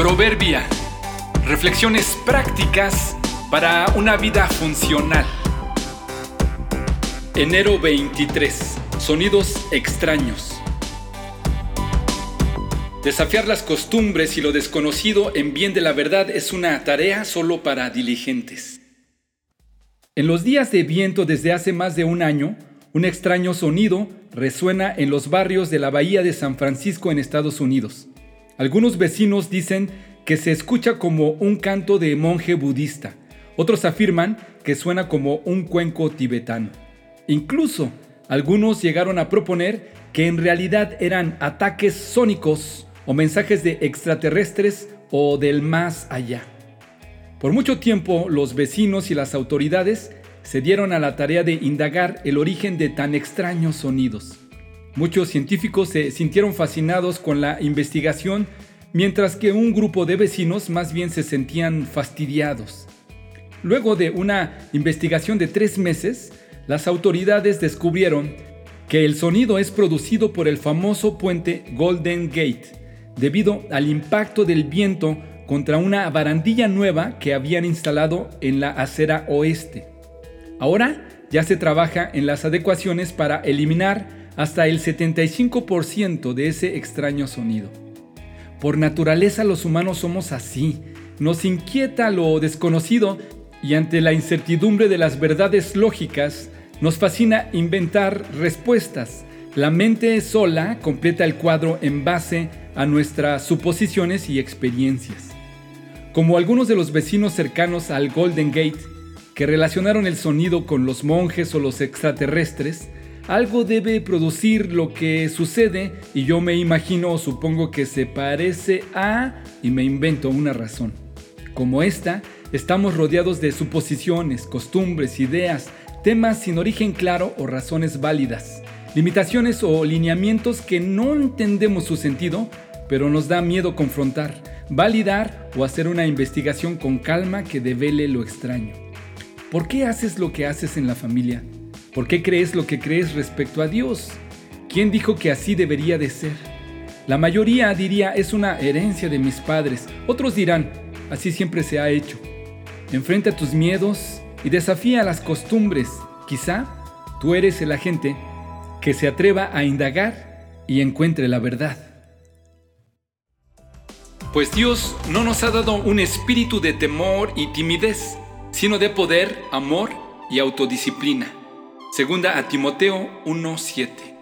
Proverbia. Reflexiones prácticas para una vida funcional. Enero 23. Sonidos extraños. Desafiar las costumbres y lo desconocido en bien de la verdad es una tarea solo para diligentes. En los días de viento desde hace más de un año, un extraño sonido resuena en los barrios de la bahía de San Francisco en Estados Unidos. Algunos vecinos dicen que se escucha como un canto de monje budista. Otros afirman que suena como un cuenco tibetano. Incluso algunos llegaron a proponer que en realidad eran ataques sónicos o mensajes de extraterrestres o del más allá. Por mucho tiempo los vecinos y las autoridades se dieron a la tarea de indagar el origen de tan extraños sonidos. Muchos científicos se sintieron fascinados con la investigación, mientras que un grupo de vecinos más bien se sentían fastidiados. Luego de una investigación de tres meses, las autoridades descubrieron que el sonido es producido por el famoso puente Golden Gate, debido al impacto del viento contra una barandilla nueva que habían instalado en la acera oeste. Ahora ya se trabaja en las adecuaciones para eliminar hasta el 75% de ese extraño sonido. Por naturaleza los humanos somos así, nos inquieta lo desconocido y ante la incertidumbre de las verdades lógicas, nos fascina inventar respuestas. La mente sola completa el cuadro en base a nuestras suposiciones y experiencias. Como algunos de los vecinos cercanos al Golden Gate, que relacionaron el sonido con los monjes o los extraterrestres, algo debe producir lo que sucede y yo me imagino o supongo que se parece a y me invento una razón. Como esta, estamos rodeados de suposiciones, costumbres, ideas, temas sin origen claro o razones válidas, limitaciones o lineamientos que no entendemos su sentido, pero nos da miedo confrontar, validar o hacer una investigación con calma que devele lo extraño. ¿Por qué haces lo que haces en la familia? ¿Por qué crees lo que crees respecto a Dios? ¿Quién dijo que así debería de ser? La mayoría diría es una herencia de mis padres. Otros dirán, así siempre se ha hecho. Enfrenta tus miedos y desafía las costumbres. Quizá tú eres el agente que se atreva a indagar y encuentre la verdad. Pues Dios no nos ha dado un espíritu de temor y timidez, sino de poder, amor y autodisciplina. Segunda a Timoteo 1:7.